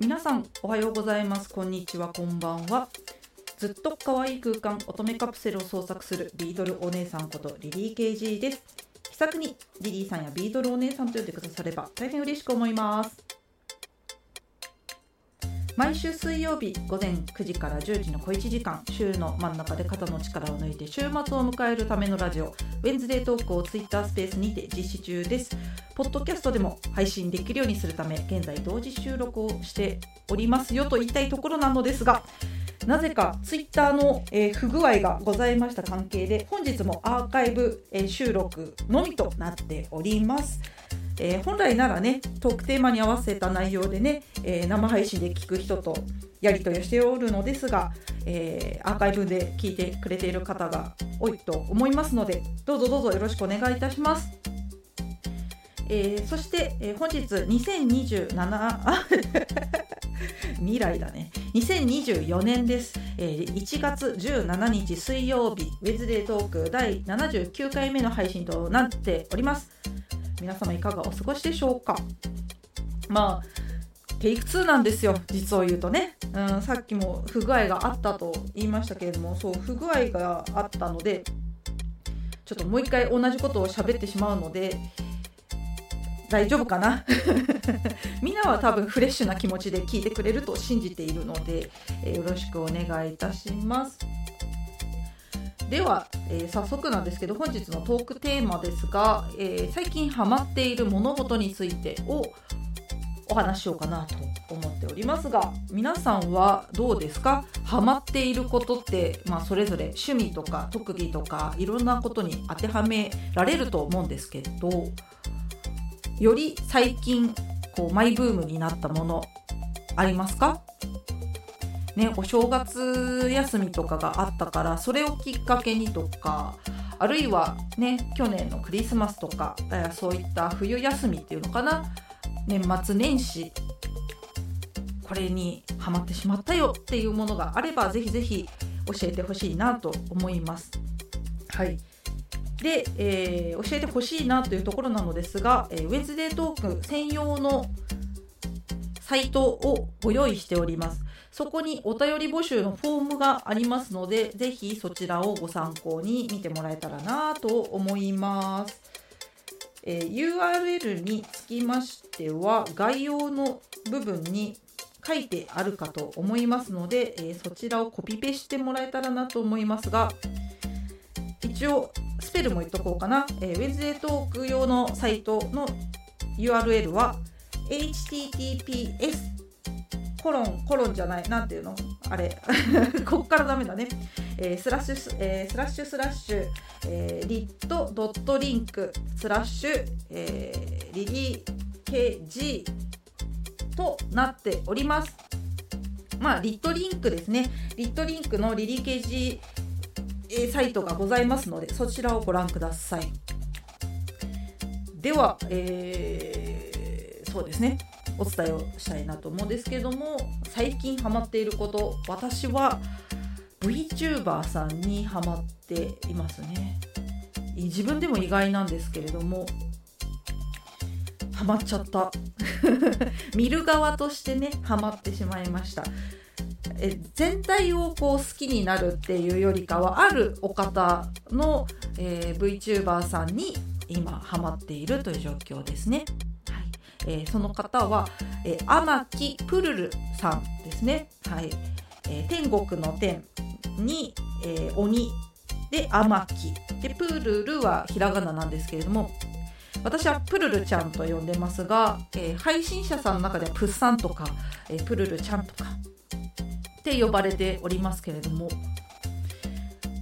皆さんおはようございます。こんにちは。こんばんは。ずっと可愛い空間乙女カプセルを創作するビートルお姉さんことリリー KG です。気さくにリリーさんやビートルお姉さんと呼んでくだされば大変嬉しく思います。毎週水曜日午前9時から10時の小1時間週の真ん中で肩の力を抜いて週末を迎えるためのラジオウェンズデートークをツイッタースペースにて実施中ですポッドキャストでも配信できるようにするため現在同時収録をしておりますよと言いたいところなのですがなぜかツイッターの、えー、不具合がございました関係で本日もアーカイブ、え、収録のみとなっております。えー、本来ならねトークテーマに合わせた内容でね、えー、生配信で聞く人とやり取りをしておるのですが、えー、アーカイブで聞いてくれている方が多いと思いますのでどうぞどうぞよろしくお願いいたします。えー、そして、えー、本日2027 未来だね。2024年です、えー、1月17日水曜日ウェズデートーク第79回目の配信となっております。皆様いかがお過ごしでしょうか？まあテイク2なんですよ実を言うとね、うん、さっきも不具合があったと言いましたけれどもそう不具合があったのでちょっともう一回同じことを喋ってしまうので大丈夫かな？みんなは多分フレッシュな気持ちで聞いてくれると信じているので、え、よろしくお願いいたします。では、えー、早速なんですけど本日のトークテーマですが、えー、最近ハマっている物事についてをお話しようかなと思っておりますが皆さんはどうですか？ハマっていることって、まあ、それぞれ趣味とか特技とかいろんなことに当てはめられると思うんですけどより最近こうマイブームになったものありますか？ね、お正月休みとかがあったからそれをきっかけにとかあるいはね去年のクリスマスとかそういった冬休みっていうのかな年末年始これにハマってしまったよっていうものがあればぜひぜひ教えてほしいなと思います。はいで、えー、教えてほしいなというところなのですが、えー、ウェズデートーク専用のサイトをご用意しております。そこにお便り募集のフォームがありますので、ぜひそちらをご参考に見てもらえたらなと思います。えー、URL につきましては、概要の部分に書いてあるかと思いますので、えー、そちらをコピペしてもらえたらなと思いますが、一応スペルも言っとこうかな、えー、 Wednesday Talk 用のサイトの URL は https コロンコロンじゃないなんていうの？あれ。こっからダメだね、えー、スラッシュ、えー、スラッシュスラッシュ、えー、 lit ドットリンクスラッシュ、えー、リリー KG となっております。まあ lit.link ですね。リットリンクのリリー KG サイトがございますのでそちらをご覧ください。では、えー、そうですね。お伝えをしたいなと思うんですけども最近ハマっていること私は VTuber さんにハマっていますね。自分でも意外なんですけれどもハマっちゃった。見る側としてねハマってしまいました。え全体をこう好きになるっていうよりかはあるお方の、えー、VTuber さんに今ハマっているという状況ですね。えー、その方は、えー、天木プルルさんですね。はいえー、天国の天に、えー、鬼で天木でプルルはひらがななんですけれども私はプルルちゃんと呼んでますが、えー、配信者さんの中ではプッサンとか、えー、プルルちゃんとかって呼ばれておりますけれども、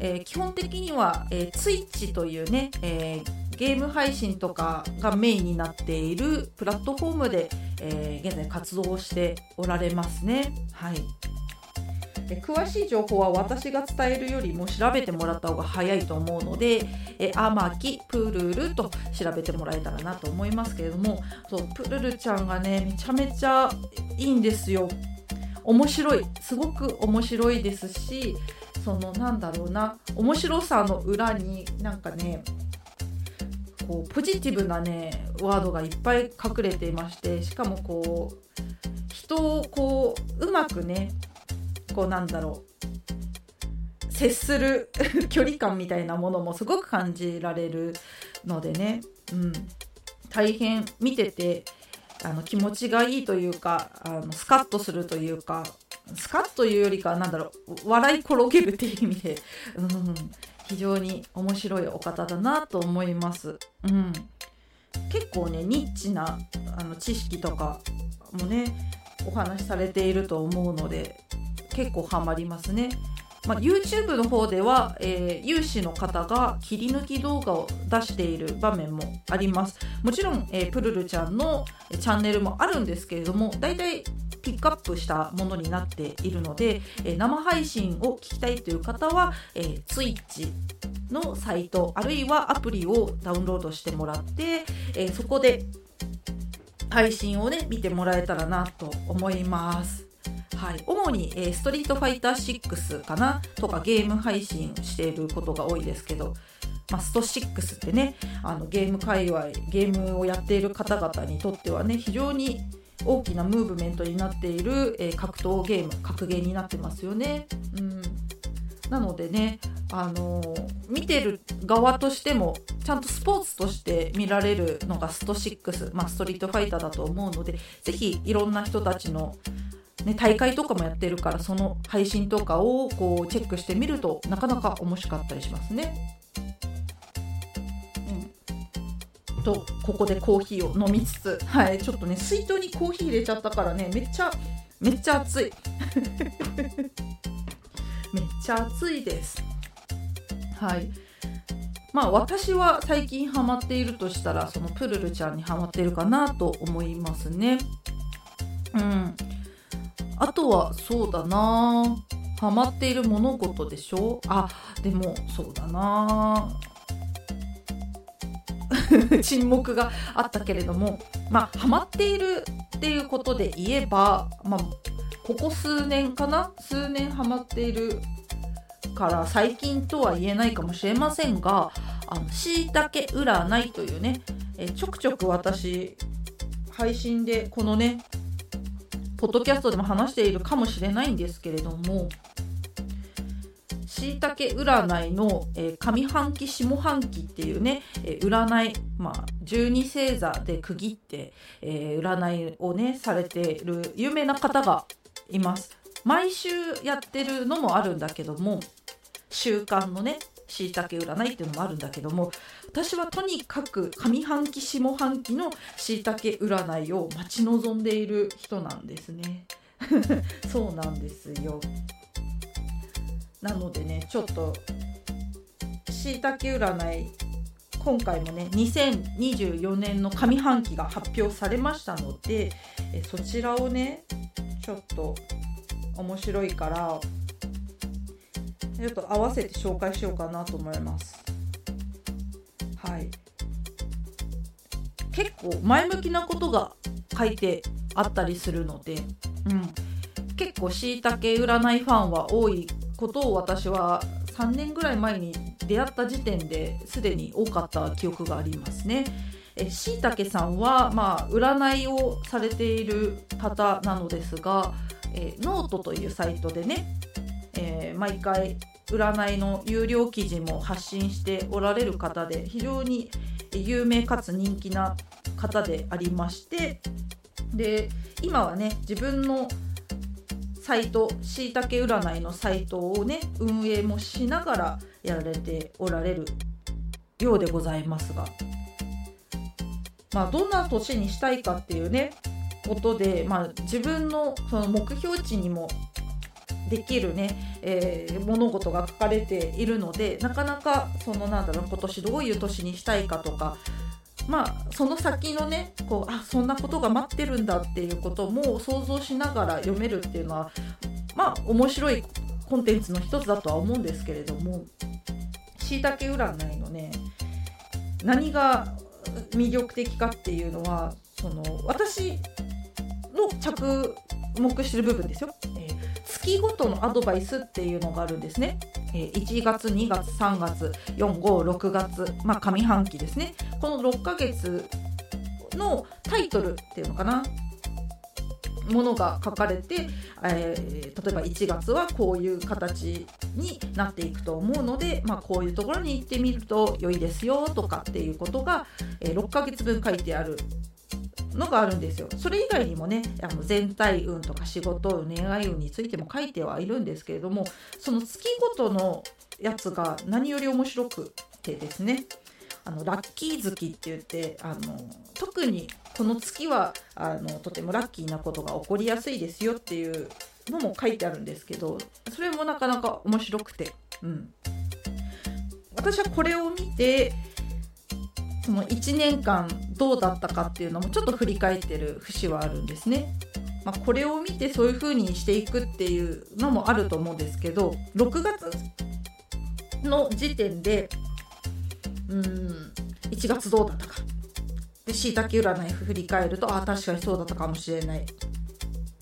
えー、基本的には、えー、Twitch というね、えー、ゲーム配信とかがメインになっているプラットフォームで、え現在活動しておられますね。はいえ詳しい情報は私が伝えるよりも調べてもらった方が早いと思うので「えアマキプルル」と調べてもらえたらなと思いますけれどもそうプルルちゃんがねめちゃめちゃいいんですよ。面白いすごく面白いですしそのなんだろうな面白さの裏になんかねこうポジティブなねワードがいっぱい隠れていましてしかもこう人をこううまくねこうなんだろう接する 距離感みたいなものもすごく感じられるのでね、うん、大変見ててあの気持ちがいいというかあのスカッとするというかスカッというよりかなんだろう笑い転げるっていう意味で、うん、非常に面白いお方だなと思います。うん、結構ねニッチなあの知識とかもねお話しされていると思うので結構ハマりますね。まあ、YouTube の方では、えー、有志の方が切り抜き動画を出している場面もあります。もちろん、えー、プルルちゃんのチャンネルもあるんですけれども、だいたいピックアップしたものになっているので、え、生配信を聞きたいという方は、えー、Twitch のサイトあるいはアプリをダウンロードしてもらって、え、そこで配信をね見てもらえたらなと思います。はい、主に、えー、ストリートファイター6かなとかゲーム配信していることが多いですけど、まあ、スト6ってねあのゲーム界隈ゲームをやっている方々にとってはね非常に大きなムーブメントになっている、えー、格闘ゲーム格ゲーになってますよね。うんなのでね、あのー、見てる側としてもちゃんとスポーツとして見られるのがスト6、まあ、ストリートファイターだと思うのでぜひいろんな人たちの、ね、大会とかもやってるからその配信とかをこうチェックしてみるとなかなか面白かったりしますね。とここでコーヒーを飲みつつはい。ちょっとね水筒にコーヒー入れちゃったからねめっちゃめっちゃ熱い。めっちゃ暑いです。はい。まあ私は最近ハマっているとしたらそのプルルちゃんにハマっているかなと思いますね。うん。あとはそうだな。ハマっている物事でしょ？あでもそうだな 沈黙があったけれどもまあハマっているっていうことで言えば、まあ、ここ数年かな数年ハマっているから最近とは言えないかもしれませんがしいたけ占いというねえちょくちょく私配信でこのねポッドキャストでも話しているかもしれないんですけれどもしいたけ占いの、えー、上半期下半期っていうね、えー、占い、まあ、12星座で区切って、えー、占いをねされてる有名な方がいます。毎週やってるのもあるんだけども週間のねしいたけ占いっていうのもあるんだけども私はとにかく上半期下半期のしいたけ占いを待ち望んでいる人なんですね。そうなんですよ。なのでねちょっとしいたけ占い今回もね2024年の上半期が発表されましたのでえそちらをねちょっと面白いからちょっと合わせて紹介しようかなと思います。はい。結構前向きなことが書いてあったりするので、うん、結構しいたけ占いファンは多いことを私は3年ぐらい前に出会った時点ですでに多かった記憶がありますね。しいたけさんは、まあ、占いをされている方なのですが、えー、ノートというサイトでね、えー、毎回占いの有料記事も発信しておられる方で非常に有名かつ人気な方でありましてで今はね自分のサイトしいたけ占いのサイトをね運営もしながらやられておられるようでございますが。まあどんな年にしたいかっていうねことで、まあ、自分のその目標値にもできるね、えー、物事が書かれているのでなかなかそのなんだろう今年どういう年にしたいかとかまあその先のねこうあそんなことが待ってるんだっていうことも想像しながら読めるっていうのはまあ面白いコンテンツの一つだとは思うんですけれどもしいたけ占いのね何が魅力的かっていうのはその私の着目してる部分ですよ、えー、月ごとのアドバイスっていうのがあるんですね、え、1月2月3月456月まあ上半期ですね。この6ヶ月のタイトルっていうのかな？ものが書かれて、えー、例えば1月はこういう形になっていくと思うので、まあ、こういうところに行ってみると良いですよとかっていうことが、えー、6ヶ月分書いてあるのがあるんですよ。それ以外にもねあの全体運とか仕事運恋愛運についても書いてはいるんですけれどもその月ごとのやつが何より面白くてですね。あのラッキー月って言ってあの特にこの月はあのとてもラッキーなことが起こりやすいですよっていうのも書いてあるんですけどそれもなかなか面白くて、うん、私はこれを見てその1年間どうだったかっていうのもちょっと振り返ってる節はあるんですね。まあ、これを見てそういう風にしていくっていうのもあると思うんですけど6月の時点でうん1月どうだったかでしいたけ占い振り返るとああ確かにそうだったかもしれないっ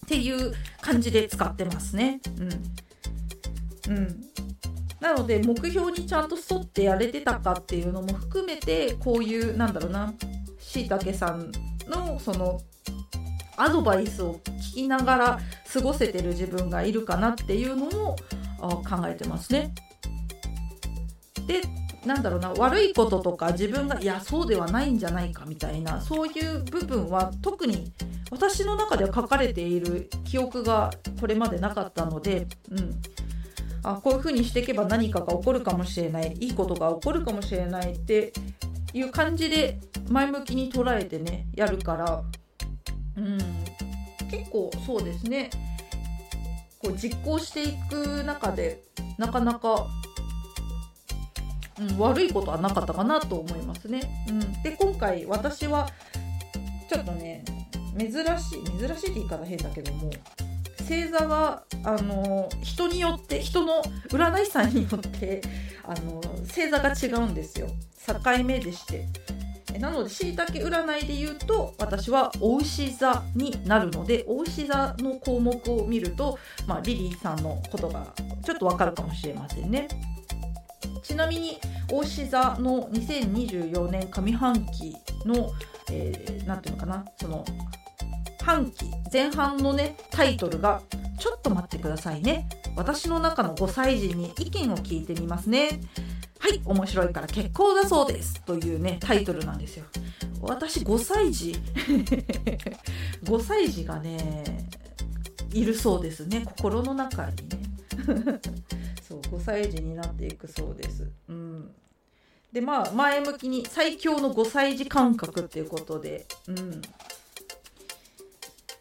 ていう感じで使ってますね。うん、うん、なので目標にちゃんと沿ってやれてたかっていうのも含めてこういうなんだろうなしいたけさんのそのアドバイスを聞きながら過ごせてる自分がいるかなっていうのも考えてますね。でなんだろうな悪いこととか自分がいやそうではないんじゃないかみたいなそういう部分は特に私の中では書かれている記憶がこれまでなかったので、うん、あこういうふうにしていけば何かが起こるかもしれない。いいことが起こるかもしれないっていう感じで前向きに捉えてねやるから、うん、結構そうですね。こう実行していく中でなかなかうん、悪いことはなかったかなと思いますね。うん、で今回私はちょっとね珍しい珍しいって言い方変だけども星座があの人によって人の占い師さんによってあの星座が違うんですよ境目でしてなのでしいたけ占いで言うと私はお牛座になるのでお牛座の項目を見ると、まあ、リリーさんのことがちょっとわかるかもしれませんね。ちなみに大志座の2024年上半期の、えー、ていうのかなその半期前半のねタイトルが「ちょっと待ってくださいね。私の中の5歳児に意見を聞いてみますね」はい面白いから結構だそうですというねタイトルなんですよ。私5歳児5歳児がねいるそうですね。心の中にね。そう5歳児になっていくそうです。うん、でまあ前向きに最強の5歳児感覚っていうことで、うん、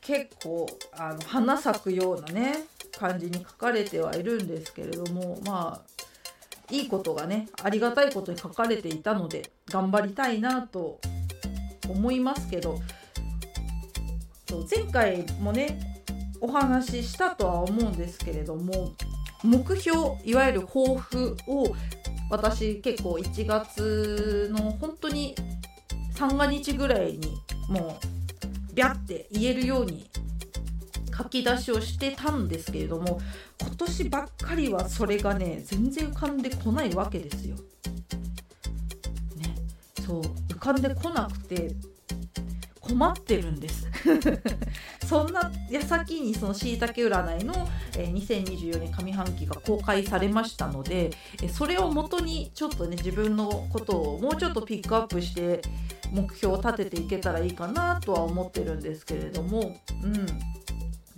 結構あの花咲くようなね感じに書かれてはいるんですけれどもまあいいことがねありがたいことに書かれていたので頑張りたいなと思いますけど前回もねお話ししたとは思うんですけれども目標いわゆる抱負を私結構1月の本当に三が日ぐらいにもうビャって言えるように書き出しをしてたんですけれども今年ばっかりはそれがね全然浮かんでこないわけですよ。ねそう浮かんでこなくて困ってるんですそんな矢先にそのしいたけ占いの、え、2024年上半期が公開されましたので、えそれをもとにちょっとね自分のことをもうちょっとピックアップして目標を立てていけたらいいかなとは思ってるんですけれども、うん、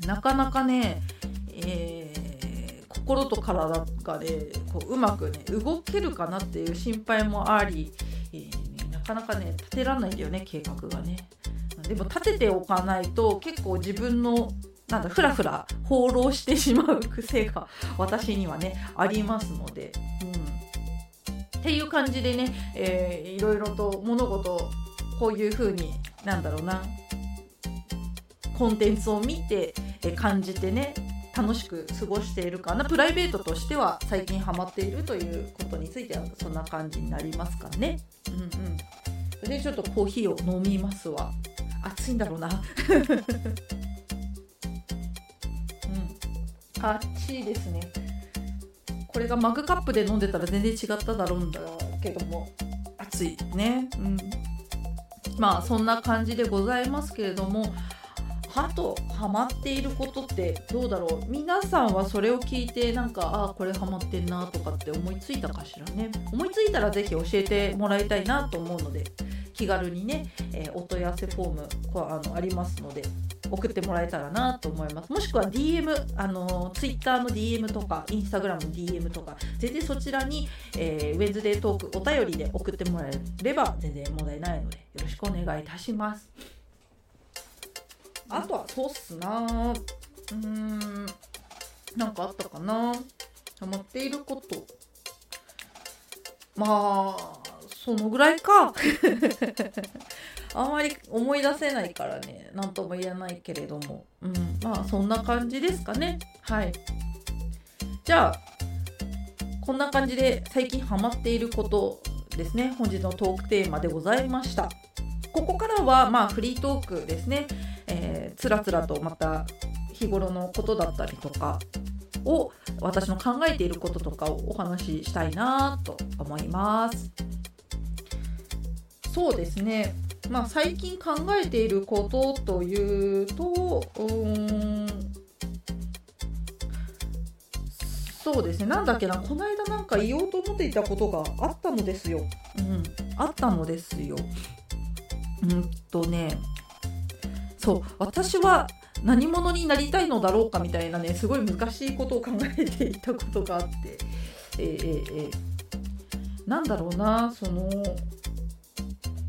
なかなかね、えー、心と体がねこううまくね動けるかなっていう心配もあり、えー、なかなかね立てられないんだよね計画がね。でも立てておかないと結構自分のなんだふらふら放浪してしまう癖が私にはねありますので、うん、っていう感じでね、えー、いろいろと物事こういう風になんだろうなコンテンツを見て、え感じてね楽しく過ごしているかなプライベートとしては最近ハマっているということについてはそんな感じになりますかね。うんうん、でちょっとコーヒーを飲みますわ。暑いんだろうな。うん。暑いですね。これがマグカップで飲んでたら全然違っただろうんだ。けども。暑いね。うん。まあそんな感じでございますけれどもあとハマっていることってどうだろう？皆さんはそれを聞いてなんかああこれハマってんなとかって思いついたかしらね。思いついたら是非教えてもらいたいなと思うので気軽にね、え、お問い合わせフォームこあのありますので送ってもらえたらなと思います。もしくは DM あの Twitter の DM とか Instagram の DM とか全然そちらに、えー、ウェンズデートークお便りで送ってもらえれば全然問題ないのでよろしくお願いいたします。あとはそうっすな。うーんなんかあったかな。ハマっていること。まあそのぐらいか。あんまり思い出せないからね。何とも言えないけれども、うん、まあそんな感じですかね。はい。じゃあこんな感じで最近ハマっていることですね。本日のトークテーマでございました。ここからはまあフリートークですね、えー、つらつらとまた日頃のことだったりとかを私の考えていることとかをお話ししたいなと思います。そうですね。まあ最近考えていることというとうーんそうですね。なんだっけなこの間なんか言おうと思っていたことがあったのですよ。うん。あったのですよ。うんとねそう私は何者になりたいのだろうかみたいなねすごい難しいことを考えていたことがあって。えー、えー、えー、なんだろうなその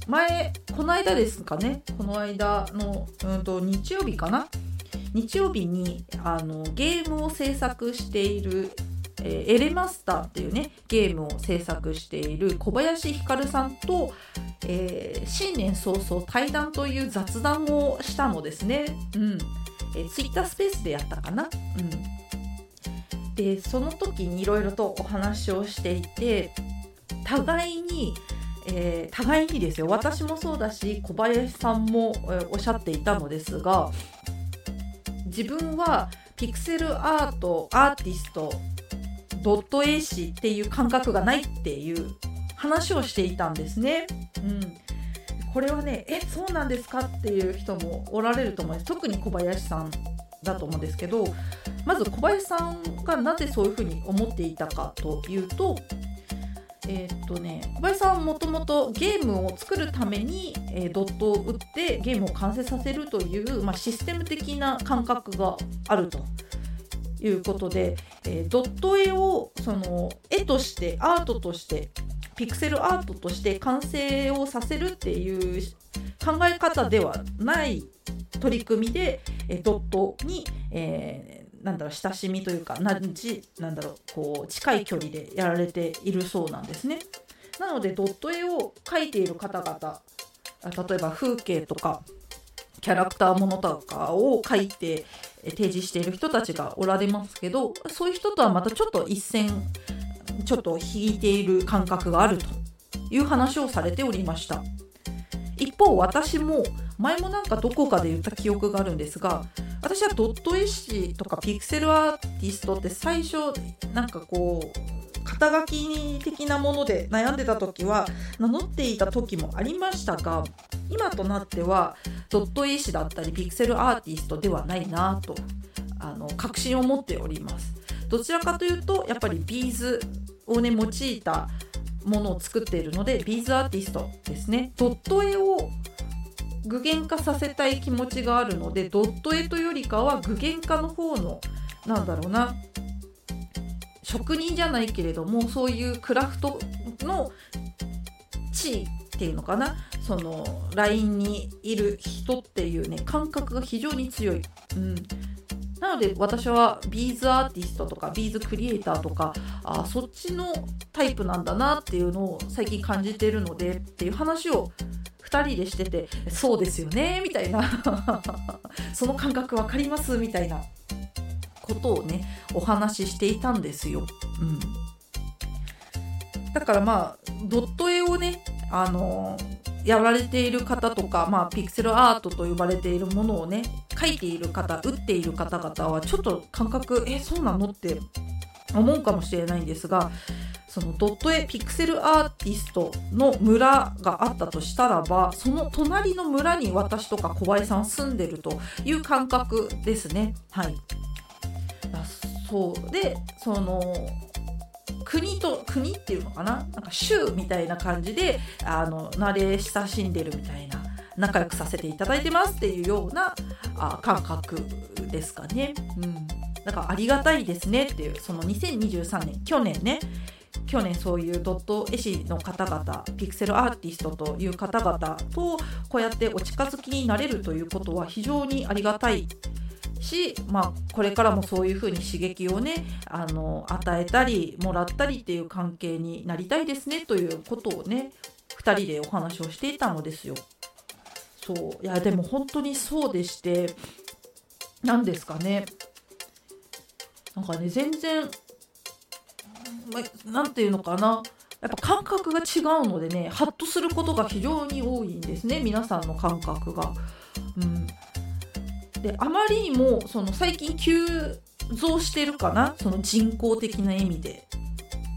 前この間ですかね？この間の、うんと、日曜日かな？日曜日にあのゲームを制作しているえー、エレマスターっていうねゲームを制作している小林ひかるさんと、えー、新年早々対談という雑談をしたのですね。うんえー、ツイッタースペースでやったかな？うん、でその時にいろいろとお話をしていて互いにえー、互いにですよ。私もそうだし小林さんも、え、おっしゃっていたのですが自分はピクセルアートアーティストドット絵師っていう感覚がないっていう話をしていたんですね。うん。これはねえそうなんですかっていう人もおられると思います。特に小林さんだと思うんですけどまず小林さんがなぜそういうふうに思っていたかというとえー、っとね小林さんもともとゲームを作るために、えー、ドットを打ってゲームを完成させるという、まあ、システム的な感覚があると。いうことで、えー、ドット絵をその絵としてアートとしてピクセルアートとして完成をさせるっていう考え方ではない取り組みで、え、ドットに、えーなんだろう親しみというかなじなんだろうこう近い距離でやられているそうなんですね。なのでドット絵を描いている方々例えば風景とかキャラクターものとかを描いて提示している人たちがおられますけどそういう人とはまたちょっと一線ちょっと引いている感覚があるという話をされておりました一方私も前もなんかどこかで言った記憶があるんですが私はドット絵師とかピクセルアーティストって最初なんかこう肩書き的なもので悩んでた時は名乗っていた時もありましたが今となってはドット絵師だったりピクセルアーティストではないなとあの確信を持っております。どちらかというとやっぱりビーズをね用いたものを作っているのでビーズアーティストですね。ドット絵を具現化させたい気持ちがあるのでドット絵というよりかは具現化の方のなんだろうな職人じゃないけれどもそういうクラフトの地位っていうのかなそのラインにいる人っていうね感覚が非常に強い。うんなので私はビーズアーティストとかビーズクリエイターとかあそっちのタイプなんだなっていうのを最近感じてるのでっていう話を2人でしててそうですよねみたいな。その感覚分かります？みたいな。ことをねお話ししていたんですよ。うん、だからまあドット絵をねあのやられている方とか、まあ、ピクセルアートと呼ばれているものをね描いている方打っている方々はちょっと感覚えそうなの？って思うかもしれないんですがそのドット絵ピクセルアーティストの村があったとしたらばその隣の村に私とか小林さん住んでるという感覚ですね。はい、そうでその国と国っていうのかな？なんか州みたいな感じであの慣れ親しんでるみたいな仲良くさせていただいてますっていうようなあ感覚ですかね。うんだからありがたいですねっていうその2023年去年ね去年そういうドット絵師の方々ピクセルアーティストという方々とこうやってお近づきになれるということは非常にありがたい。し、まあ、これからもそういうふうに刺激をねあの与えたりもらったりっていう関係になりたいですねということをね2人でお話をしていたのですよ。そう。いやでも本当にそうでして何ですかね。なんかね全然、ま、なんていうのかな。やっぱ感覚が違うのでねハッとすることが非常に多いんですね皆さんの感覚が。うん、であまりにもその最近急増してるかなその人工的な意味で、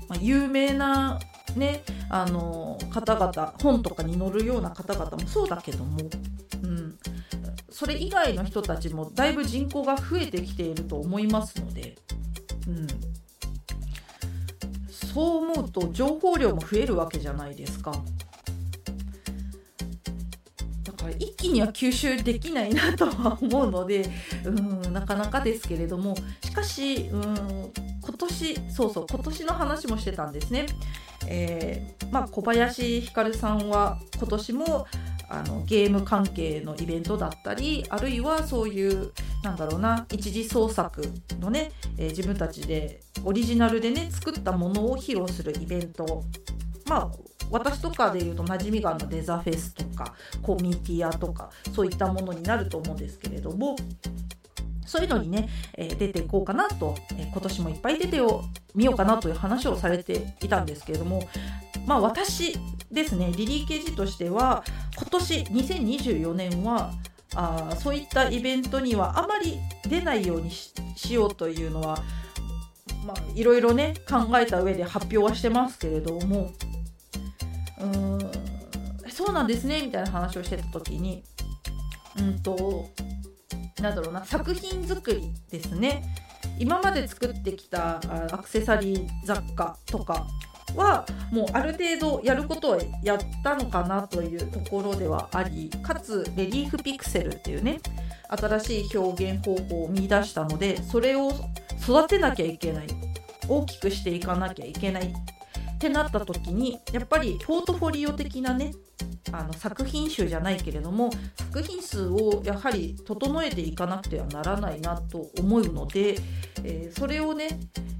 まあ、有名なねあの方々本とかに載るような方々もそうだけども、うん、それ以外の人たちもだいぶ人口が増えてきていると思いますので、うん、そう思うと情報量も増えるわけじゃないですか。だから一気には吸収できないなとは思うのでうんなかなかですけれどもしかしうん今年そうそう今年の話もしてたんですね。えーまあ、小林ひかるさんは今年もあのゲーム関係のイベントだったりあるいはそういうなんだろうな一次創作のね、えー、自分たちでオリジナルでね作ったものを披露するイベント。まあ私とかでいうと馴染みがあるのデザフェスとかコミティアとかそういったものになると思うんですけれどもそういうのにね、えー、出ていこうかなと、えー、今年もいっぱい出てみようかなという話をされていたんですけれどもまあ私ですねリリー・ケージとしては今年2024年はあそういったイベントにはあまり出ないようにしようというのはまあいろいろね考えた上で発表はしてますけれどもうーんそうなんですねみたいな話をしてた時にうんとなんだろうな作品作りですね。今まで作ってきたアクセサリー雑貨とかはもうある程度やることをやったのかなというところではありかつレリーフピクセルっていうね新しい表現方法を見出したのでそれを育てなきゃいけない大きくしていかなきゃいけないってなった時にやっぱりポートフォリオ的なねあの作品集じゃないけれども作品数をやはり整えていかなくてはならないなと思うので、えー、それをね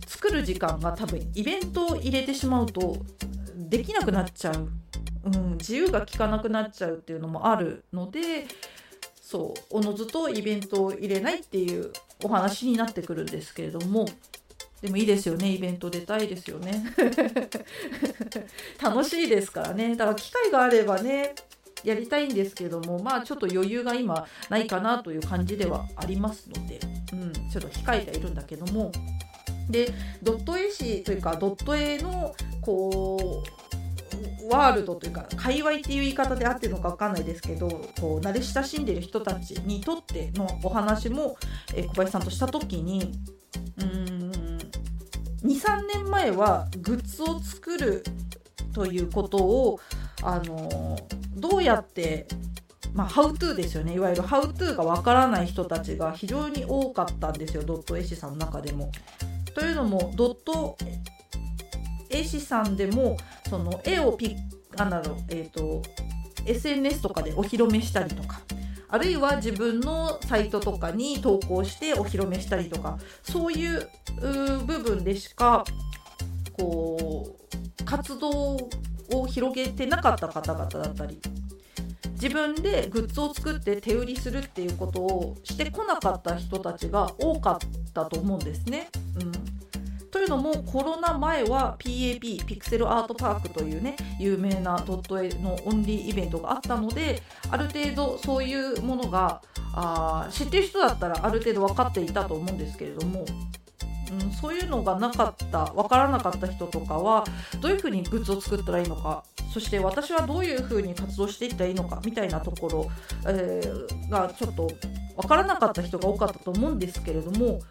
作る時間が多分イベントを入れてしまうとできなくなっちゃう、うん、自由が利かなくなっちゃうっていうのもあるのでそうおのずとイベントを入れないっていうお話になってくるんですけれどもでもいいですよねイベント出たいですよね。楽しいですからね。だから機会があればねやりたいんですけどもまあちょっと余裕が今ないかなという感じではありますので、うん、ちょっと控えているんだけども。でドット絵師というかドット絵のこうワールドというか界隈っていう言い方であってるのか分かんないですけどこう慣れ親しんでる人たちにとってのお話も、え小林さんとした時にうん23年前はグッズを作るということをあのどうやってまあ、ハウトゥーですよね。いわゆるハウトゥーがわからない人たちが非常に多かったんですよ。ドット絵師さんの中でも。というのもドット絵師さんでもその絵をピッあなの、えーと、SNS とかでお披露目したりとか。あるいは自分のサイトとかに投稿してお披露目したりとかそういう部分でしかこう活動を広げてなかった方々だったり自分でグッズを作って手売りするっていうことをしてこなかった人たちが多かったと思うんですね。うんというのもコロナ前は PAP ピクセルアートパークというね有名なドット絵のオンリーイベントがあったのである程度そういうものがあ知ってる人だったらある程度分かっていたと思うんですけれどもうん、そういうのがなかった分からなかった人とかはどういうふうにグッズを作ったらいいのかそして私はどういうふうに活動していったらいいのかみたいなところ、えー、がちょっと分からなかった人が多かったと思うんですけれども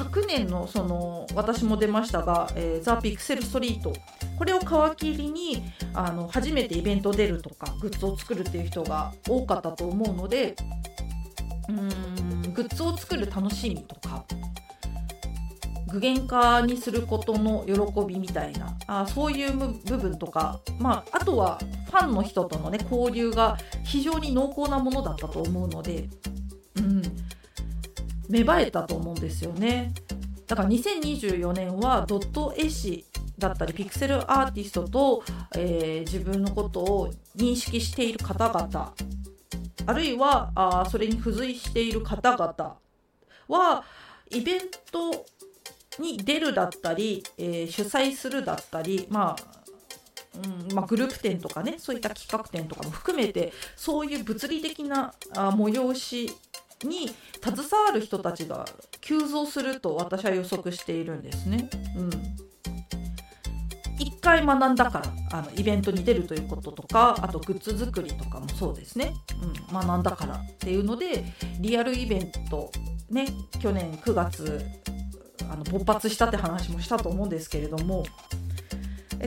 昨年のその私も出ましたが、えー、ザ・ピクセルストリート。これを皮切りにあの初めてイベント出るとかグッズを作るっていう人が多かったと思うのでうーんグッズを作る楽しみとか具現化にすることの喜びみたいなあそういう部分とか、まあ、あとはファンの人との、ね、交流が非常に濃厚なものだったと思うので、うん、芽生えたと思うんですよね。だから2024年はドット絵師だったりピクセルアーティストと、えー、自分のことを認識している方々あるいはあそれに付随している方々はイベントに出るだったり、えー、主催するだったり、まあうんまあ、グループ展とかねそういった企画展とかも含めてそういう物理的なあ催しに携わる人たちが急増すると私は予測しているんですね。うん。1回学んだからあのイベントに出るということとかあとグッズ作りとかもそうですね、うん、学んだからっていうのでリアルイベントね去年9月あの勃発したって話もしたと思うんですけれども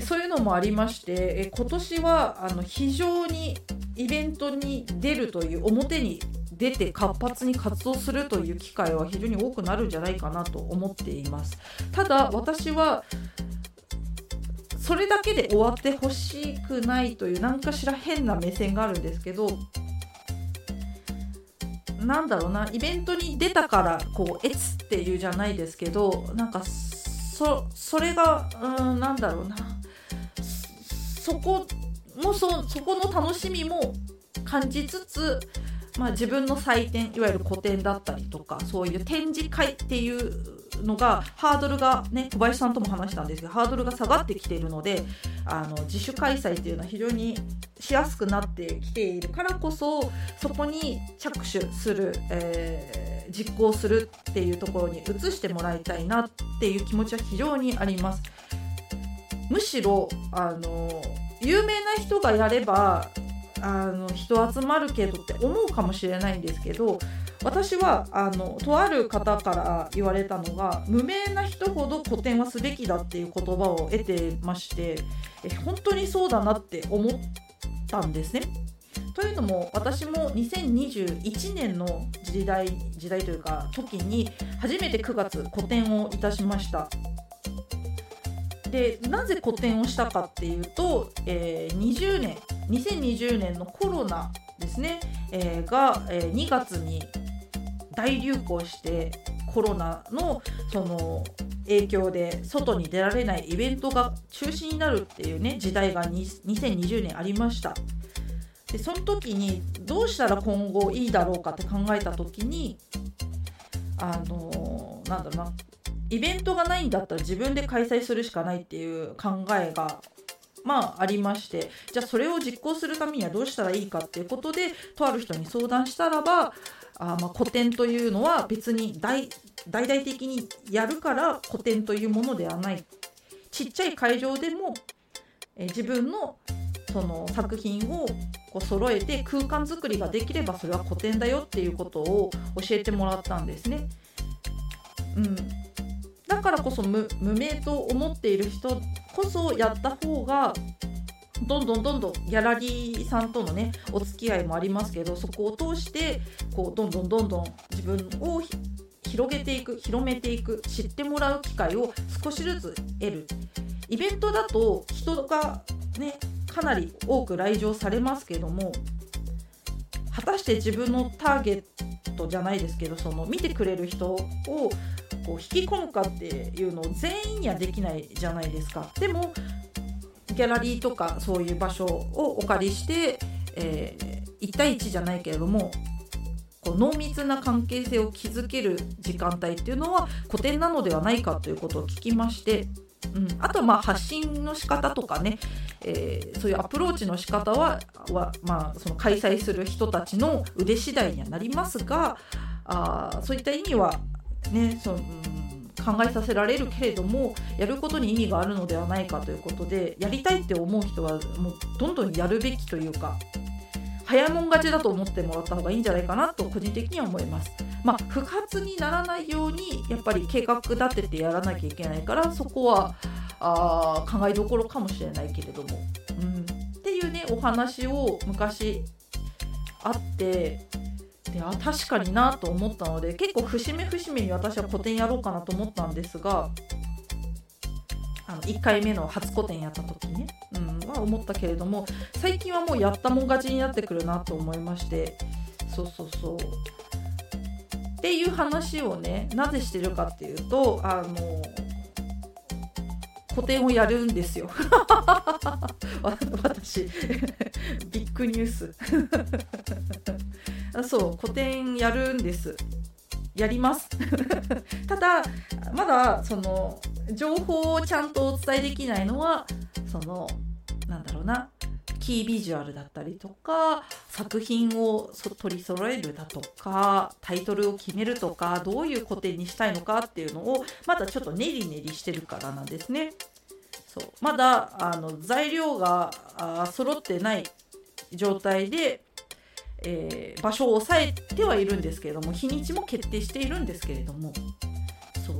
そういうのもありまして今年はあの非常にイベントに出るという表に出て活発に活動するという機会は非常に多くなるんじゃないかなと思っています。ただ私はそれだけで終わってほしくないという何かしら変な目線があるんですけどなんだろうなイベントに出たからこう「えつ」っていうじゃないですけどなんかそそれがうんなんだろうなそこもそそこの楽しみも感じつつまあ、自分の採点いわゆる個展だったりとかそういう展示会っていうのがハードルがね小林さんとも話したんですけどハードルが下がってきているのであの自主開催っていうのは非常にしやすくなってきているからこそそこに着手する、えー、実行するっていうところに移してもらいたいなっていう気持ちは非常にあります。むしろあの有名な人がやればあの人集まるけどって思うかもしれないんですけど私はあのとある方から言われたのが無名な人ほど古典はすべきだっていう言葉を得てましてえ本当にそうだなって思ったんですね。というのも私も2021年の時代時代というか時に初めて9月個展をいたしましたでなぜ個展をしたかっていうと、えー、20年2020年のコロナですね、えー、が、えー、2月に大流行してコロナのその影響で外に出られないイベントが中止になるっていうね時代が2020年ありました。でその時にどうしたら今後いいだろうかって考えた時にあのー、なんだろうなイベントがないんだったら自分で開催するしかないっていう考えがまあありましてじゃあそれを実行するためにはどうしたらいいかっていうことでとある人に相談したらばあまあ古典というのは別に大々的にやるから古典というものではないちっちゃい会場でもえ自分のその作品をこう揃えて空間作りができればそれは古典だよっていうことを教えてもらったんですね。うん、だからこそ無名と思っている人こそやった方がどんどんどんどんギャラリーさんとのねお付き合いもありますけどそこを通してこうどんどんどんどん自分を広げていく広めていく知ってもらう機会を少しずつ得る。イベントだと人がねかなり多く来場されますけども果たして自分のターゲットじゃないですけどその見てくれる人をこう引き込むかっていうのを全員にはできないじゃないですか。でもギャラリーとかそういう場所をお借りして、えー、1対1じゃないけれどもこう濃密な関係性を築ける時間帯っていうのは古典なのではないかということを聞きまして、うん、あとまあ発信の仕方とかね、えー、そういうアプローチの仕方はは、まあ、その開催する人たちの腕次第にはなりますがあそういった意味はねその、考えさせられるけれどもやることに意味があるのではないかということでやりたいって思う人はもうどんどんやるべきというか早もん勝ちだと思ってもらった方がいいんじゃないかなと個人的には思います。まあ、不発にならないようにやっぱり計画立ててやらなきゃいけないからそこはあ考えどころかもしれないけれども、うん、っていうねお話を昔あってであ確かになと思ったので結構節目節目に私は個展やろうかなと思ったんですがあの1回目の初個展やった時ね、うん、は思ったけれども最近はもうやったもん勝ちになってくるなと思いまして。そうそうそう。っていう話をねなぜしてるかっていうとあの個展をやるんですよ。私。ビッグニュース。そう個展やるんですやります ただまだその情報をちゃんとお伝えできないのはそのなんだろうなキービジュアルだったりとか作品を取り揃えるだとかタイトルを決めるとかどういう個展にしたいのかっていうのをまだちょっとネリネリしてるからなんですね。そうまだあの材料が揃ってない状態で、えー、場所を押さえてはいるんですけれども日にちも決定しているんですけれども。そう。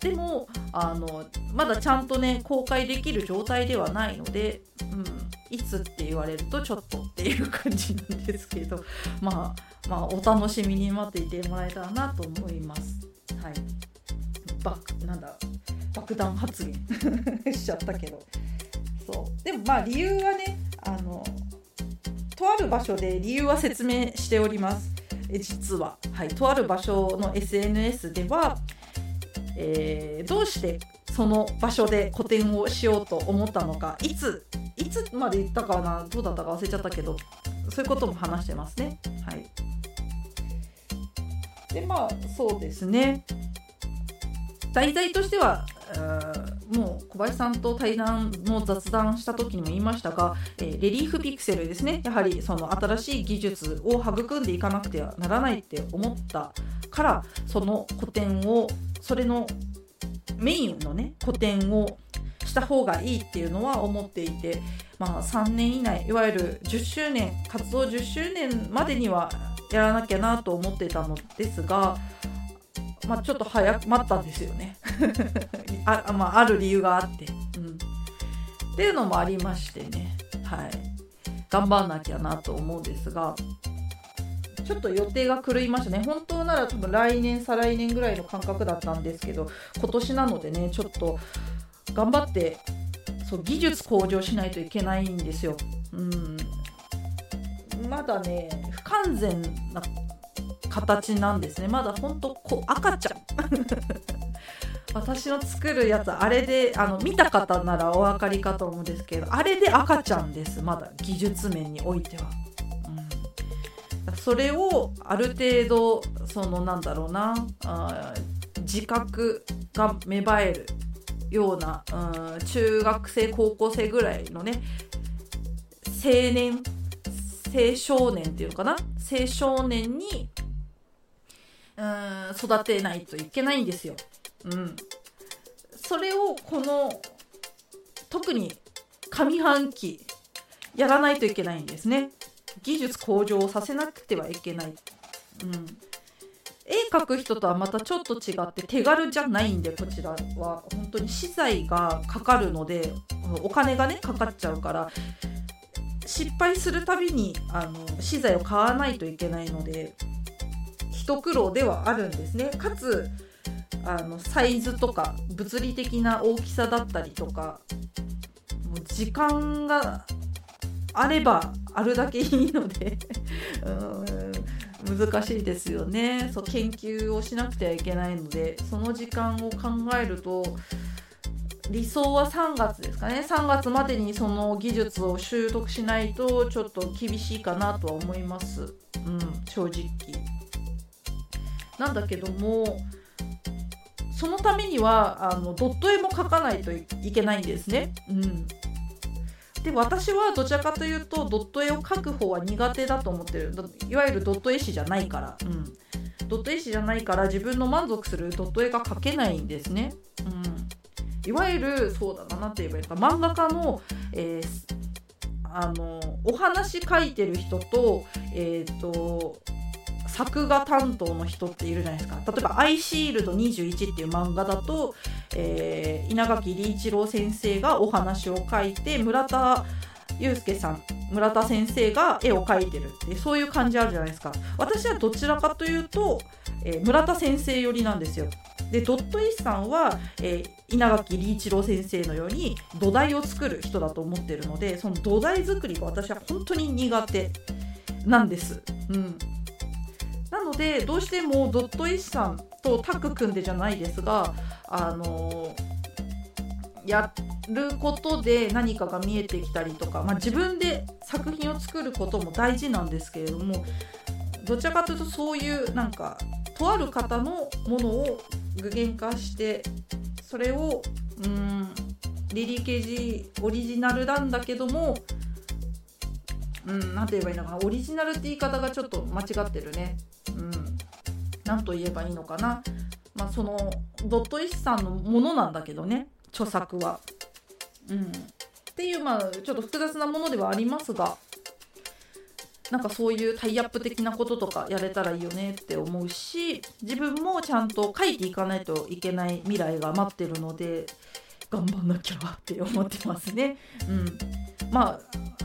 でもあのまだちゃんとね公開できる状態ではないので、うん、いつって言われるとちょっとっていう感じなんですけど、まあ、まあお楽しみに待っていてもらえたらなと思います。はい、バなんだ爆弾発言 しちゃったけど。そう。でもまあ理由はねあのとある場所で理由は説明しております。実は、はい、とある場所の SNS では、えー、どうしてその場所で個展をしようと思ったのかいついつまで言ったかなどうだったか忘れちゃったけどそういうことも話してますね。はい、でまあそうですね。題材としてはもう小林さんと対談の雑談した時にも言いましたが、えー、レリーフピクセルですね。やはりその新しい技術を育んでいかなくてはならないって思ったからその古典をそれのメインのね古典をした方がいいっていうのは思っていて、まあ、3年以内いわゆる10周年活動10周年までにはやらなきゃなと思ってたのですが、まあ、ちょっと早く待ったんですよね。あ,、まあ、ある理由があって、うん、っていうのもありましてね、はい、頑張んなきゃなと思うんですがちょっと予定が狂いましたね。本当なら多分来年再来年ぐらいの感覚だったんですけど今年なのでねちょっと頑張ってそう技術向上しないといけないんですよ。うん。まだね不完全な形なんですね。まだほんとこう赤ちゃん。私の作るやつあれであの見た方ならお分かりかと思うんですけどあれで赤ちゃんです。まだ技術面においては。うん、それをある程度そのなんだろうなあ自覚が芽生えるような、うん、中学生高校生ぐらいのね青年青少年っていうのかな？青少年にうん育てないといけないんですよ。うん、それをこの特に上半期やらないといけないんですね。技術向上させなくてはいけない。うん絵描く人とはまたちょっと違って手軽じゃないんでこちらは本当に資材がかかるのでお金がねかかっちゃうから失敗するたびにあの資材を買わないといけないので一苦労ではあるんですね。かつあのサイズとか物理的な大きさだったりとかもう時間があればあるだけいいので うん難しいですよね。そう研究をしなくてはいけないのでその時間を考えると理想は3月ですかね。3月までにその技術を習得しないとちょっと厳しいかなとは思います、うん、正直。なんだけどもそのためにはあのドット絵も描かないといけないんですね、うん、で私はどちらかというとドット絵を描く方は苦手だと思ってる。いわゆるドット絵師じゃないから、うん、ドット絵師じゃないから自分の満足するドット絵が描けないんですね。うん、いわゆるそうだな何て言えばいいか。漫画家の、えー、あのお話書いてる人と,、えーと、作画担当の人っているじゃないですか。例えば「アイシールド21」っていう漫画だと、えー、稲垣理一郎先生がお話を書いて村田祐介さん村田先生が絵を描いてるってそういう感じあるじゃないですか。私はどちらかというと、えー、村田先生寄りなんですよ。でドットイさんは、えー、稲垣理一郎先生のように土台を作る人だと思ってるのでその土台作りが私は本当に苦手なんです。うん、なのでどうしてもドットイさんとタッグ組んでじゃないですがあの、やることで何かが見えてきたりとか、まあ、自分で作品を作ることも大事なんですけれどもどちらかというとそういうなんかとある方のものを具現化してそれをうんリリー・ケージオリジナルなんだけどもうん何て言えばいいのかなオリジナルって言い方がちょっと間違ってるね。うん。何と言えばいいのかな。まあそのドットイスさんのものなんだけどね著作は。うん。っていうまあちょっと複雑なものではありますがなんかそういうタイアップ的なこととかやれたらいいよねって思うし自分もちゃんと書いていかないといけない未来が待ってるので頑張んなきゃって思ってますね。うん、ま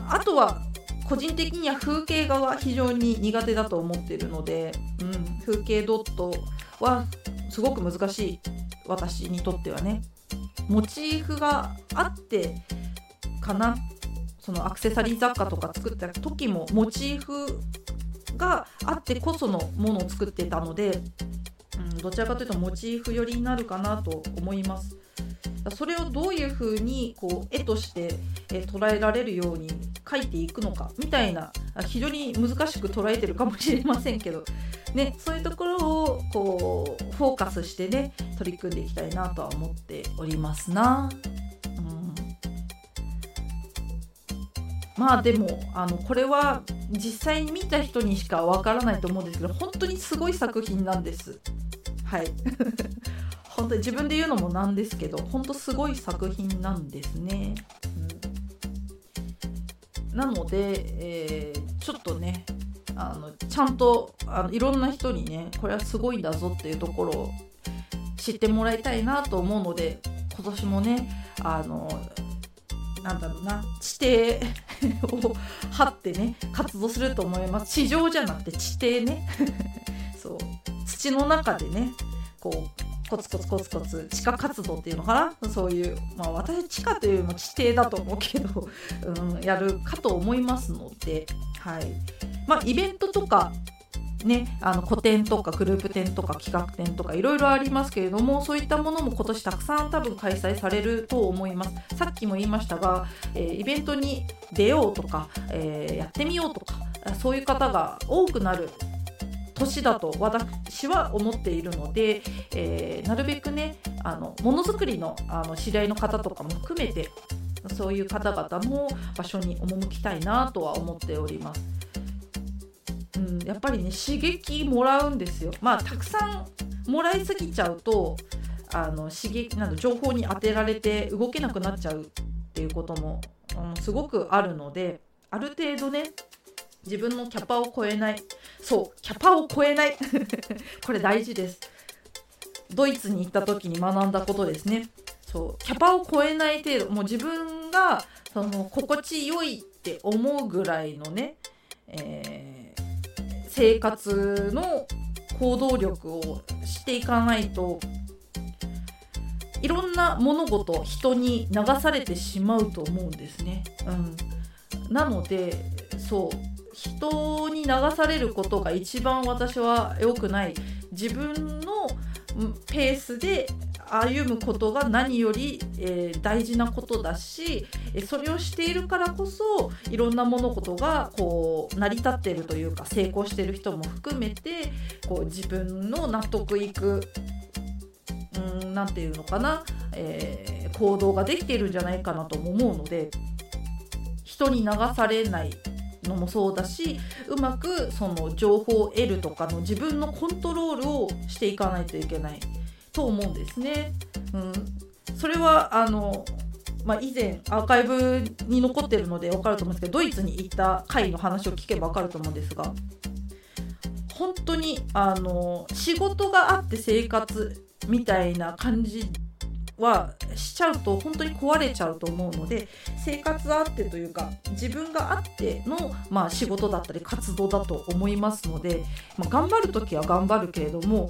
ああとは個人的には風景画は非常に苦手だと思ってるので、うん、風景ドットはすごく難しい私にとってはねモチーフがあってかなそのアクセサリー雑貨とか作った時もモチーフがあってこそのものを作ってたので、うん、どちらかというとモチーフ寄りになるかなと思います。それをどういうふうにこう絵として捉えられるように描いていくのかみたいな非常に難しく捉えてるかもしれませんけど、ね、そういうところをこうフォーカスしてね取り組んでいきたいなとは思っておりますな。まあでもあのこれは実際に見た人にしかわからないと思うんですけど本当にすごい作品なんです。はい本当に自分で言うのもなんですけど本当すごい作品なんですね。うん、なので、えー、ちょっとねあのちゃんとあのいろんな人にねこれはすごいんだぞっていうところを知ってもらいたいなと思うので今年もねあのなんだろうな地底を張ってね活動すると思います。地上じゃなくて地底ね。そう。土の中でねこうコツコツコツコツ地下活動っていうのかな？そういうまあ私地下というよりも地底だと思うけど、うん、やるかと思いますのではい。まあイベントとかね、あの個展とかグループ展とか企画展とかいろいろありますけれどもそういったものも今年たくさん多分開催されると思います。さっきも言いましたが、えー、イベントに出ようとか、えー、やってみようとかそういう方が多くなる年だと私は思っているので、えー、なるべくねあのものづくりのあの知り合いの方とかも含めてそういう方々の場所に赴きたいなとは思っております。うん、やっぱりね刺激もらうんですよ。まあたくさんもらいすぎちゃうとあの刺激など情報に当てられて動けなくなっちゃうっていうことも、うん、すごくあるのである程度ね自分のキャパを超えない。そうキャパを超えない。これ大事です。ドイツに行った時に学んだことですね。そうキャパを超えない程度もう自分がその心地よいって思うぐらいのね、えー生活の行動力をしていかないといろんな物事人に流されてしまうと思うんですね。うん、なのでそう人に流されることが一番私は良くない。自分のペースで歩むことが何より、えー、大事なことだしそれをしているからこそいろんな物事がこう成り立っているというか成功している人も含めてこう自分の納得いく何て言うのかな、えー、行動ができているんじゃないかなとも思うので人に流されない。のもそうだしうまくその情報を得るとかの自分のコントロールをしていかないといけないと思うんですね。うん、それはあのまあ、以前アーカイブに残ってるので分かると思うんですけどドイツに行った回の話を聞けば分かると思うんですが本当にあの仕事があって生活みたいな感じはしちゃうと本当に壊れちゃうと思うので生活あってというか自分があっての、まあ、仕事だったり活動だと思いますので、まあ、頑張る時は頑張るけれども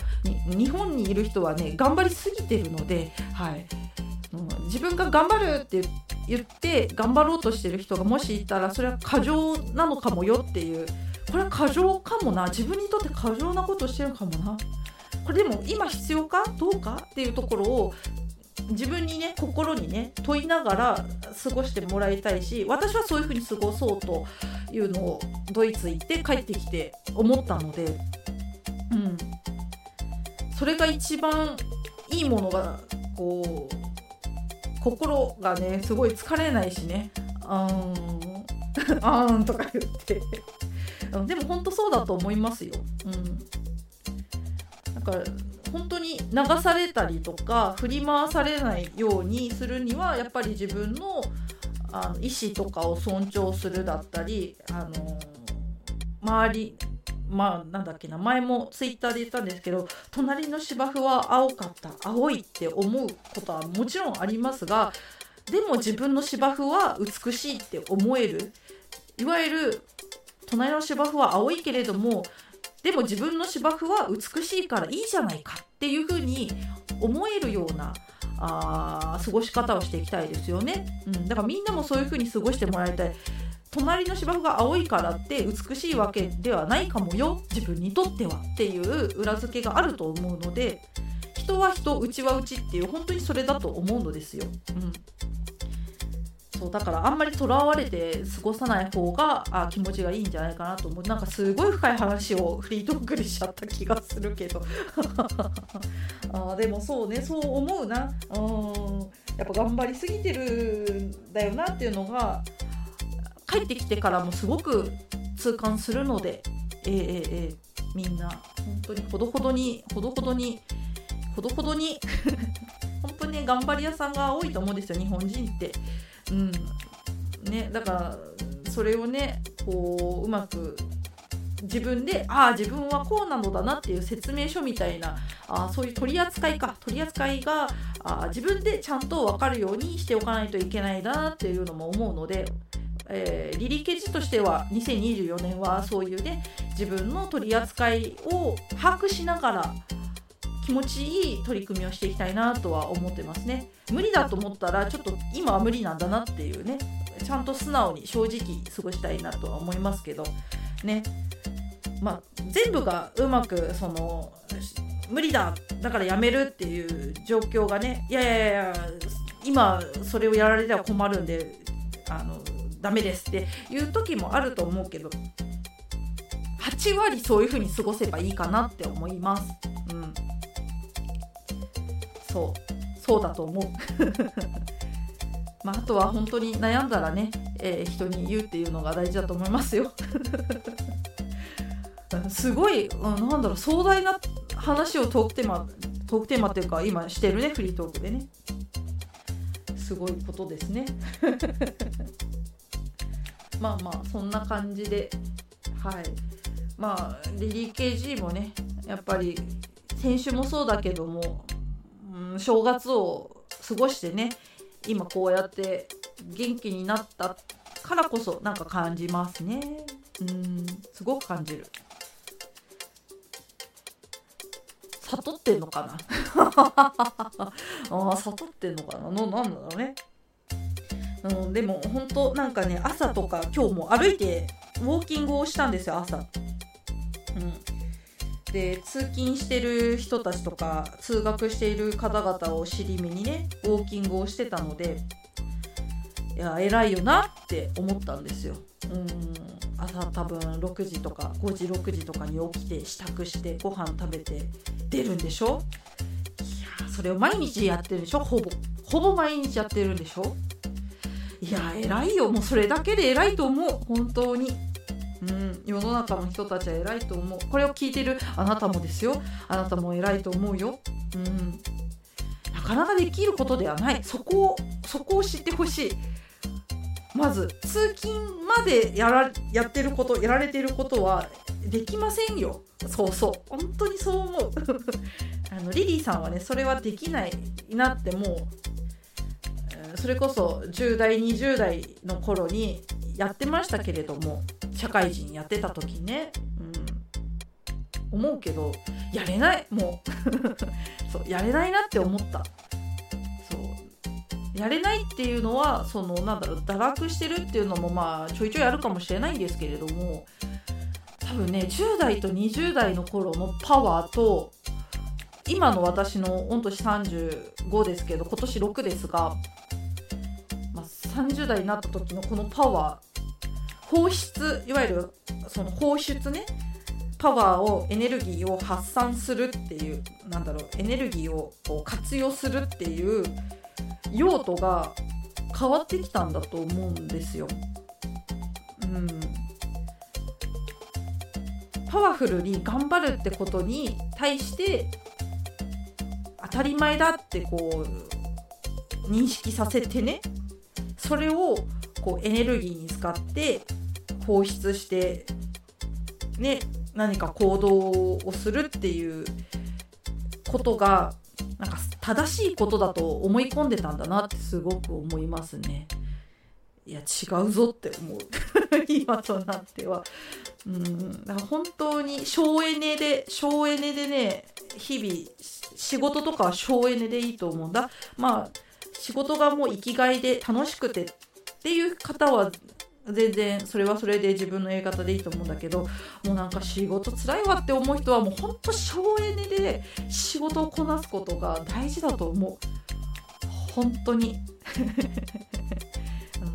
日本にいる人はね頑張りすぎてるので、はい。うん、自分が頑張るって言って頑張ろうとしてる人がもしいたらそれは過剰なのかもよっていうこれは過剰かもな。自分にとって過剰なことをしてるかもな。これでも今必要かどうかっていうところを自分にね心にね問いながら過ごしてもらいたいし私はそういうふうに過ごそうというのをドイツ行って帰ってきて思ったので、うん、それが一番いいものがこう心がねすごい疲れないしね。あーん。あーん とか言って。でも本当そうだと思いますよ。うん、だか本当に流されたりとか振り回されないようにするにはやっぱり自分のあの意思とかを尊重するだったり、あの周りまあなんだっけな前もツイッターで言ったんですけど隣の芝生は青かった青いって思うことはもちろんありますがでも自分の芝生は美しいって思える。いわゆる隣の芝生は青いけれどもでも自分の芝生は美しいからいいじゃないかっていうふうに思えるようなあ過ごし方をしていきたいですよね、うん、だからみんなもそういうふうに過ごしてもらいたい。隣の芝生が青いからって美しいわけではないかもよ自分にとってはっていう裏付けがあると思うので人は人うちはうちっていう本当にそれだと思うのですよ。うん。そうだからあんまりとらわれて過ごさない方があ気持ちがいいんじゃないかなと思う。なんかすごい深い話をフリートークでしちゃった気がするけど。あでもそうねそう思うな。うん。やっぱ頑張りすぎてるんだよなっていうのが帰ってきてからもすごく痛感するので。えー、えー、えー、みんな本当にほどほどにほどほどにほどほどに。本当にね頑張り屋さんが多いと思うんですよ日本人って。うん。ね、だからそれをねこううまく自分でああ自分はこうなのだなっていう説明書みたいなあそういう取り扱いか。取り扱いがあ自分でちゃんと分かるようにしておかないといけないなっていうのも思うので、えー、リリケジとしては2024年はそういうね自分の取り扱いを把握しながら気持ちいい取り組みをしていきたいなとは思ってますね無理だと思ったらちょっと今は無理なんだなっていうねちゃんと素直に正直過ごしたいなとは思いますけどねまあ全部がうまくその無理だだからやめるっていう状況がねいやいやいや今それをやられては困るんであのダメですっていう時もあると思うけど8割そういう風に過ごせばいいかなって思います。そうそうだと思う。まあ、あとは本当に悩んだらね、えー、人に言うっていうのが大事だと思いますよ。すごい、うん、なんだろう壮大な話をトークテーマトークテーマっていうか今してるねフリートークでね。すごいことですね。まあまあそんな感じではい。まあリリー KG もねやっぱり先週もそうだけどもうん、正月を過ごしてね今こうやって元気になったからこそなんか感じますね。うんすごく感じる。悟ってんのかな？あ悟ってんのかな？のなんだろうね。うん、でも本当なんかね朝とか今日も歩いてウォーキングをしたんですよ朝、うん、で通勤してる人たちとか通学している方々を尻目にねウォーキングをしてたのでいや偉いよなって思ったんですよ。うん朝多分6時とか5時6時とかに起きて支度してご飯食べて出るんでしょ？いやそれを毎日やってるでしょ？ほぼほぼ毎日やってるんでしょ？いや偉いよ。もうそれだけで偉いと思う。本当に。うん、世の中の人たちは偉いと思う。これを聞いてるあなたもですよ。あなたも偉いと思うよ、うん、なかなかできることではない。そこをそこを知ってほしい。まず通勤までやらやってることやられてることはできませんよ。そうそう。本当にそう思う。あのリリーさんはねそれはできないなってもうそれこそ10代20代の頃にやってましたけれども社会人やってた時ね、うん、思うけどやれない。もう。そうやれないなって思った。そう。やれないっていうのはそのなんだろう堕落してるっていうのもまあちょいちょいあるかもしれないんですけれども多分ね10代と20代の頃のパワーと今の私の御年35ですけど今年6ですが、30代になった時のこのパワー。放出いわゆるその放出ね。パワーをエネルギーを発散するっていうなんだろうエネルギーをこう活用するっていう用途が変わってきたんだと思うんですよ。うん。パワフルに頑張るってことに対して当たり前だってこう認識させてね。それをこうエネルギーに使って放出してね何か行動をするっていうことがなんか正しいことだと思い込んでたんだなってすごく思いますね。いや違うぞって思う 今となっては。うんだから本当に省エネで省エネでね日々仕事とかは省エネでいいと思うんだまあ仕事がもう生きがいで楽しくてっていう方は全然それはそれで自分のやり方でいいと思うんだけどもうなんか仕事つらいわって思う人はもうほんと省エネで仕事をこなすことが大事だと思う。本当に。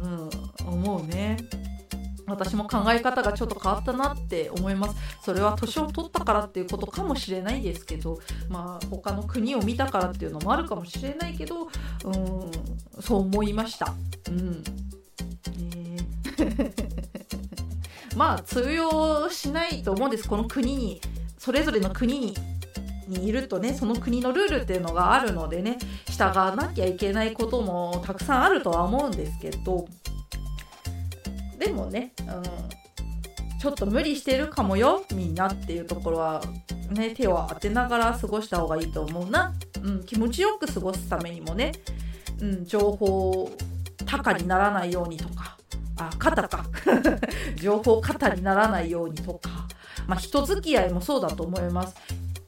うん思うね。私も考え方がちょっと変わったなって思います。それは年を取ったからっていうことかもしれないですけどまあ他の国を見たからっていうのもあるかもしれないけどうんそう思いました。うん。まあ通用しないと思うんです。この国にそれぞれの国ににいるとねその国のルールっていうのがあるのでね従わなきゃいけないこともたくさんあるとは思うんですけどでもね、うん、ちょっと無理してるかもよみんなっていうところはね手を当てながら過ごした方がいいと思うな、うん、気持ちよく過ごすためにもね、うん、情報高にならないようにとかあ肩か。情報肩にならないようにとか、まあ、人付き合いもそうだと思います。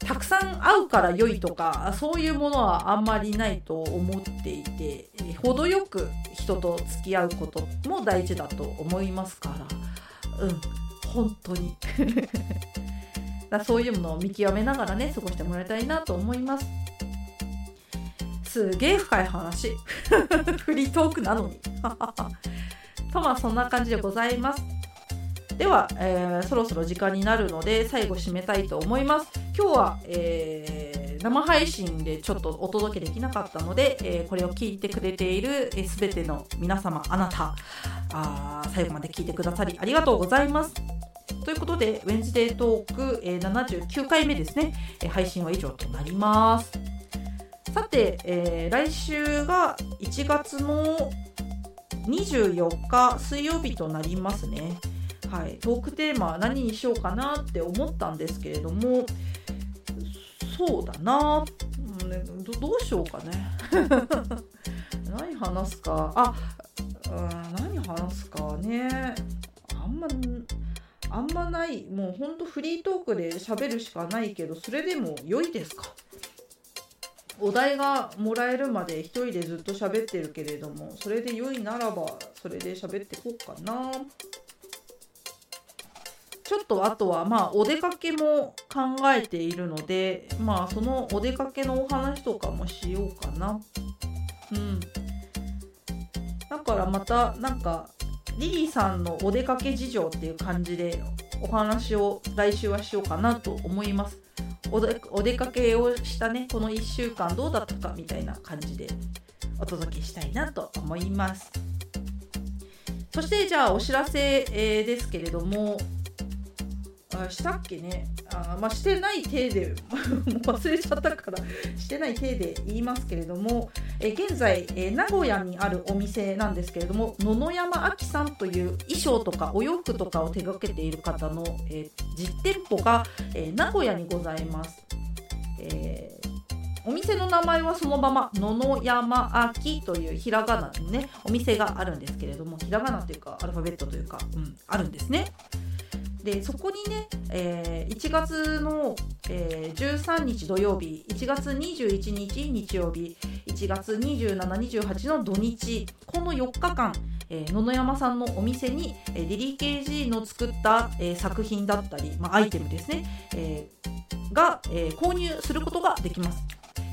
たくさん会うから良いとかそういうものはあんまりないと思っていて程よく人と付き合うことも大事だと思いますから。うん本当に。だそういうものを見極めながらね過ごしてもらいたいなと思います。すげえ深い話。フリートークなのに。とまあそんな感じでございます。では、えー、そろそろ時間になるので最後締めたいと思います。今日は、えー、生配信でちょっとお届けできなかったので、えー、これを聞いてくれているすべ、ての皆様あなたあ最後まで聞いてくださりありがとうございますということで、ウェンズデートーク、えー、79回目ですね、えー、配信は以上となります。さて、えー、来週が1月の24日水曜日となりますね。はい、トークテーマは何にしようかなって思ったんですけれどもそうだな、どどうしようかね。何話すか？あ、うん、何話すかね。あんまあんまない。もうほんとフリートークで喋るしかないけどそれでも良いですか？お題がもらえるまで一人でずっと喋ってるけれどもそれで良いならばそれで喋ってこうかな。ちょっとあとはまあお出かけも考えているのでまあそのお出かけのお話とかもしようかな。うん。だからまたなんかリリーさんのお出かけ事情っていう感じでお話を来週はしようかなと思います。お出かけをしたねこの1週間どうだったかみたいな感じでお届けしたいなと思います。そしてじゃあお知らせ、えー、ですけれどもあしたっけねあまあしてない体で 忘れちゃったからしてない体で言いますけれども、え現在、え名古屋にあるお店なんですけれども野々山亜紀さんという衣装とかお洋服とかを手掛けている方の、え実店舗が、え名古屋にございます。えーお店の名前はそのまま野々山明というひらがなのねお店があるんですけれどもひらがなというかアルファベットというか、うん、あるんですね。でそこにね、えー、1月の、えー、13日土曜日1月21日日曜日1月2728の土日この4日間えー、野々山さんのお店に、えー、リリー KG の作った、えー、作品だったり、まあ、アイテムですね、えー、が、えー、購入することができます。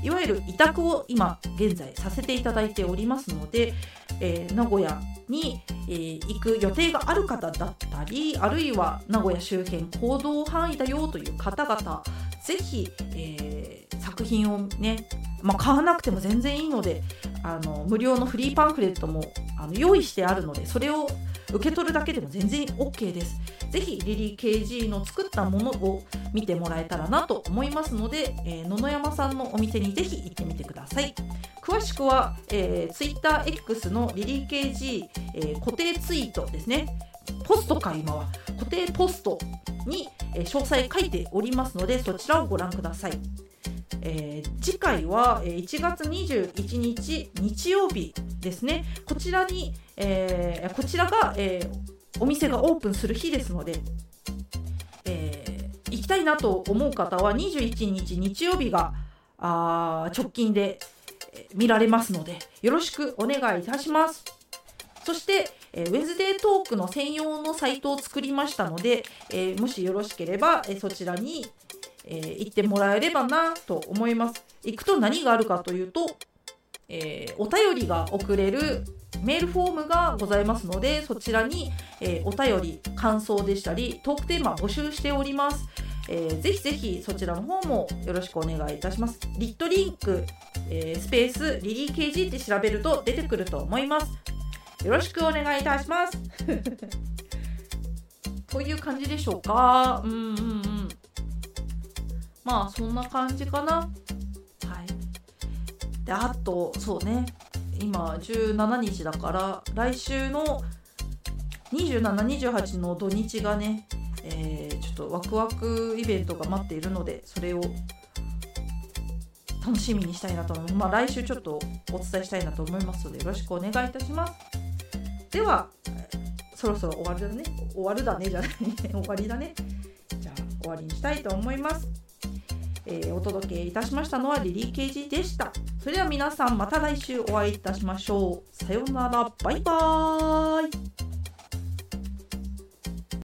いわゆる委託を今現在させていただいておりますので、えー、名古屋に、えー、行く予定がある方だったりあるいは名古屋周辺行動範囲だよという方々是非、えー、作品をね、まあ、買わなくても全然いいのであの無料のフリーパンフレットもあの用意してあるのでそれを受け取るだけでも全然 OK です。ぜひリリー KG の作ったものを見てもらえたらなと思いますので、えー、野々山さんのお店にぜひ行ってみてください。詳しくは、えー、TwitterX のリリー KG、えー、固定ツイートですね。ポストか今は固定ポストに、詳細書いておりますのでそちらをご覧ください。えー、回は1月21日日曜日ですね。こちらに、えー、こちらが、えー、お店がオープンする日ですので、えー、行きたいなと思う方は21日日曜日があ直近で見られますのでよろしくお願いいたします。そして、えー、ウェズデートークの専用のサイトを作りましたので、えー、もしよろしければ、えー、そちらに、えー、行ってもらえればなと思います。行くと何があるかというとえー、お便りが送れるメールフォームがございますのでそちらに、えー、お便り感想でしたりトークテーマ募集しております、えー、ぜひぜひそちらの方もよろしくお願いいたします。リットリンク、えー、スペースリリー KG って調べると出てくると思います。よろしくお願いいたします。という感じでしょうか。うんうんうん。まあそんな感じかな。であとそうね今17日だから来週の2728の土日がね、えー、ちょっとワクワクイベントが待っているのでそれを楽しみにしたいなと思います。まあ、来週ちょっとお伝えしたいなと思いますのでよろしくお願いいたします。ではそろそろ終わるだね終わるだねじゃない終わりだねじゃあ終わりにしたいと思います。えー、お届けいたしましたのはリリー・ケージでした。それでは皆さんまた来週お会いいたしましょう。さようなら、バイバーイ。